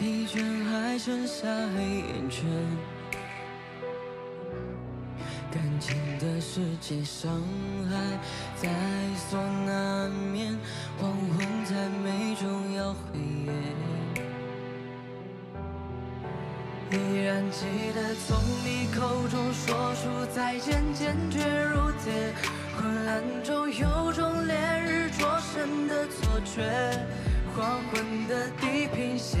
疲倦还剩下黑眼圈。感情的世界，伤害在所难免，黄昏在眉中要黑夜。依然记得从你口中说出再见，坚决如铁。昏暗中有种烈日灼身的错觉，黄昏的地平线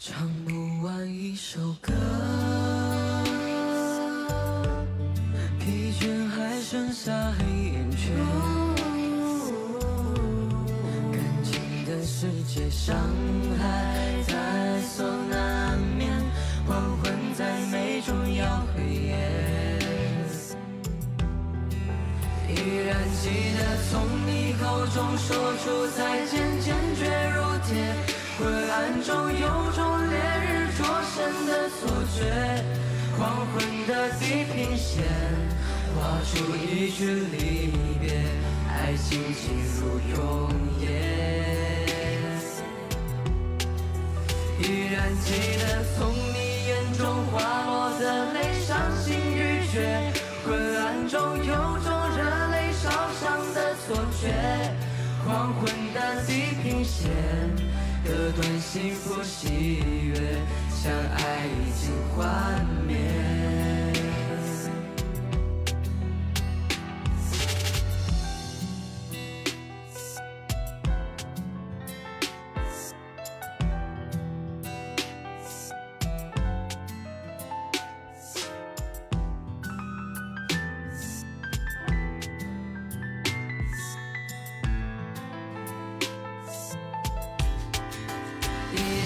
唱不完一首歌，疲倦还剩下黑眼圈。感情的世界，伤害在所难免，黄昏在眉中要黑夜。依然记得从你口中说出再见，坚决如铁。昏暗中有错觉，黄昏的地平线画出一句离别，爱情进入永夜。依然记得从你眼中滑落的泪，伤心欲绝。昏暗中有种热泪烧伤的错觉，黄昏的地平线割断幸福喜悦，相爱已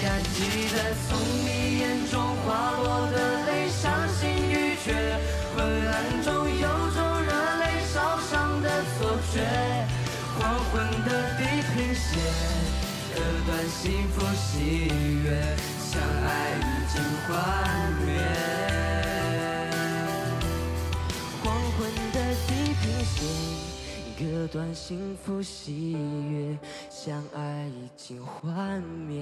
还记得从你眼中滑落的泪，伤心欲绝。昏暗中有种热泪烧伤的错觉，黄昏的地平线割断幸福喜悦，相爱已经幻灭。黄昏的地平线，这段幸福喜悦，相爱已经幻灭。